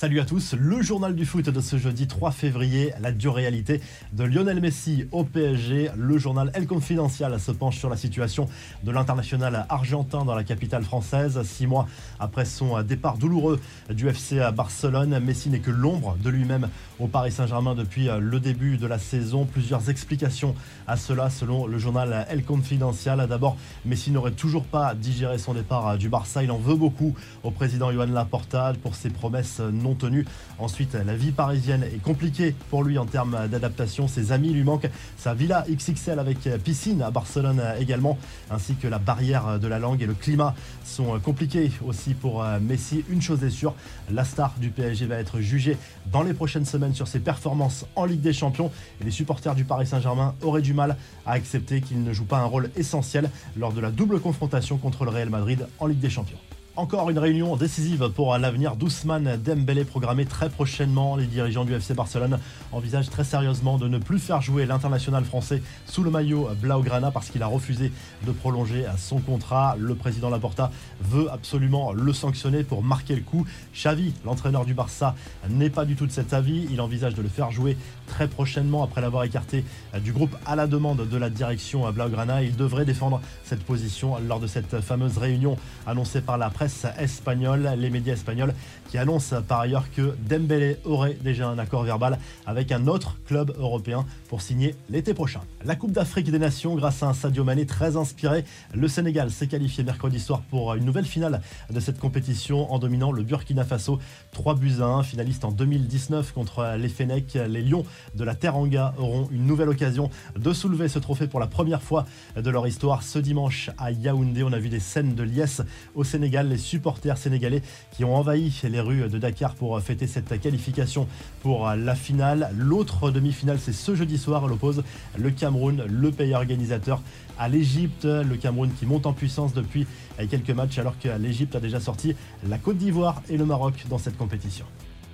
Salut à tous, le journal du foot de ce jeudi 3 février, la dure réalité de Lionel Messi au PSG. Le journal El Confidencial se penche sur la situation de l'international argentin dans la capitale française. Six mois après son départ douloureux du FC à Barcelone, Messi n'est que l'ombre de lui-même au Paris Saint-Germain depuis le début de la saison. Plusieurs explications à cela selon le journal El Confidencial. D'abord, Messi n'aurait toujours pas digéré son départ du Barça. Il en veut beaucoup au président Johan Laporta pour ses promesses non tenu. Ensuite, la vie parisienne est compliquée pour lui en termes d'adaptation. Ses amis lui manquent. Sa villa XXL avec piscine à Barcelone également, ainsi que la barrière de la langue et le climat sont compliqués aussi pour Messi. Une chose est sûre, la star du PSG va être jugée dans les prochaines semaines sur ses performances en Ligue des Champions. Et les supporters du Paris Saint-Germain auraient du mal à accepter qu'il ne joue pas un rôle essentiel lors de la double confrontation contre le Real Madrid en Ligue des Champions. Encore une réunion décisive pour l'avenir d'Ousmane Dembélé programmée très prochainement. Les dirigeants du FC Barcelone envisagent très sérieusement de ne plus faire jouer l'international français sous le maillot Blaugrana parce qu'il a refusé de prolonger son contrat. Le président Laporta veut absolument le sanctionner pour marquer le coup. Xavi, l'entraîneur du Barça, n'est pas du tout de cet avis. Il envisage de le faire jouer très prochainement après l'avoir écarté du groupe à la demande de la direction Blaugrana. Il devrait défendre cette position lors de cette fameuse réunion annoncée par la presse espagnole, les médias espagnols qui annoncent par ailleurs que Dembélé aurait déjà un accord verbal avec un autre club européen pour signer l'été prochain. La Coupe d'Afrique des Nations, grâce à un Sadio Mané très inspiré, le Sénégal s'est qualifié mercredi soir pour une nouvelle finale de cette compétition en dominant le Burkina Faso 3 buts à 1, finaliste en 2019 contre les Fenech. Les Lions de la Teranga auront une nouvelle occasion de soulever ce trophée pour la première fois de leur histoire ce dimanche à Yaoundé. On a vu des scènes de liesse au Sénégal les supporters sénégalais qui ont envahi les rues de Dakar pour fêter cette qualification pour la finale. L'autre demi-finale, c'est ce jeudi soir. Elle oppose le Cameroun, le pays organisateur, à l'Égypte. Le Cameroun qui monte en puissance depuis quelques matchs alors que l'Égypte a déjà sorti la Côte d'Ivoire et le Maroc dans cette compétition.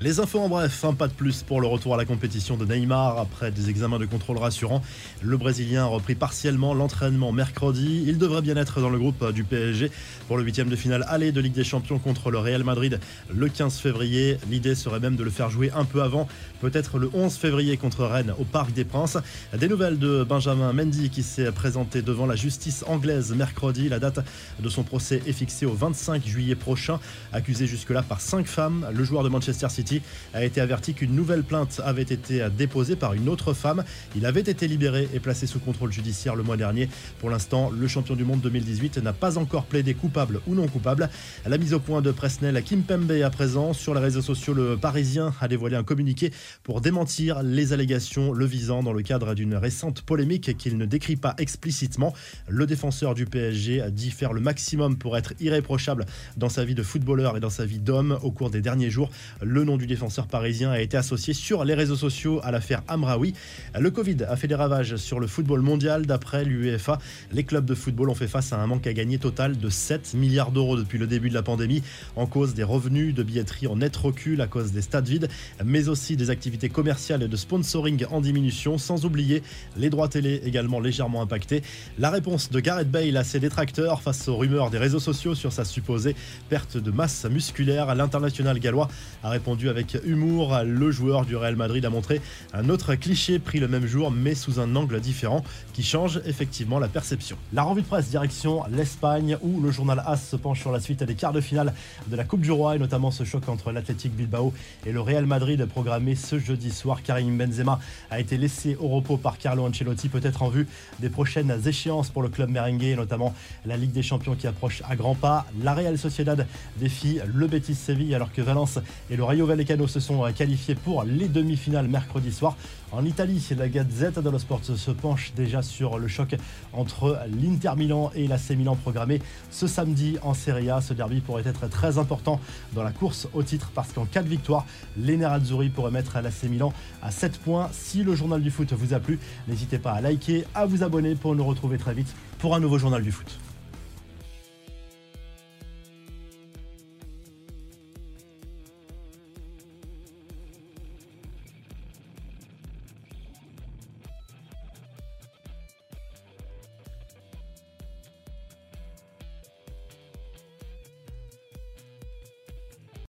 Les infos en bref, un pas de plus pour le retour à la compétition de Neymar après des examens de contrôle rassurants. Le Brésilien a repris partiellement l'entraînement mercredi. Il devrait bien être dans le groupe du PSG pour le huitième de finale aller de Ligue des Champions contre le Real Madrid le 15 février. L'idée serait même de le faire jouer un peu avant, peut-être le 11 février contre Rennes au Parc des Princes. Des nouvelles de Benjamin Mendy qui s'est présenté devant la justice anglaise mercredi. La date de son procès est fixée au 25 juillet prochain. Accusé jusque-là par cinq femmes, le joueur de Manchester City a été averti qu'une nouvelle plainte avait été déposée par une autre femme. Il avait été libéré et placé sous contrôle judiciaire le mois dernier. Pour l'instant, le champion du monde 2018 n'a pas encore plaidé coupable ou non coupable. La mise au point de Presnel Kim Pembe à présent sur les réseaux sociaux, le Parisien a dévoilé un communiqué pour démentir les allégations le visant dans le cadre d'une récente polémique qu'il ne décrit pas explicitement. Le défenseur du PSG a dit faire le maximum pour être irréprochable dans sa vie de footballeur et dans sa vie d'homme au cours des derniers jours. Le nom du défenseur parisien a été associé sur les réseaux sociaux à l'affaire Amraoui. Le Covid a fait des ravages sur le football mondial. D'après l'UEFA, les clubs de football ont fait face à un manque à gagner total de 7 milliards d'euros depuis le début de la pandémie, en cause des revenus de billetterie en net recul à cause des stades vides, mais aussi des activités commerciales et de sponsoring en diminution, sans oublier les droits télé également légèrement impactés. La réponse de Gareth Bale à ses détracteurs face aux rumeurs des réseaux sociaux sur sa supposée perte de masse musculaire, l'international gallois a répondu avec humour. Le joueur du Real Madrid a montré un autre cliché pris le même jour mais sous un angle différent qui change effectivement la perception. La revue de presse direction l'Espagne où le journal AS se penche sur la suite des quarts de finale de la Coupe du Roi et notamment ce choc entre l'Athletic Bilbao et le Real Madrid programmé ce jeudi soir. Karim Benzema a été laissé au repos par Carlo Ancelotti peut-être en vue des prochaines échéances pour le club merengue notamment la Ligue des Champions qui approche à grands pas. La Real Sociedad défie le Betis Séville alors que Valence et le Rayo Vallecano Canaux se sont qualifiés pour les demi-finales mercredi soir. En Italie, la Gazette dello Sport se penche déjà sur le choc entre l'Inter Milan et l'AC Milan programmé ce samedi en Serie A. Ce derby pourrait être très important dans la course au titre parce qu'en cas de victoire, les Nerazzurri pourraient mettre l'AC Milan à 7 points. Si le journal du foot vous a plu, n'hésitez pas à liker, à vous abonner pour nous retrouver très vite pour un nouveau journal du foot.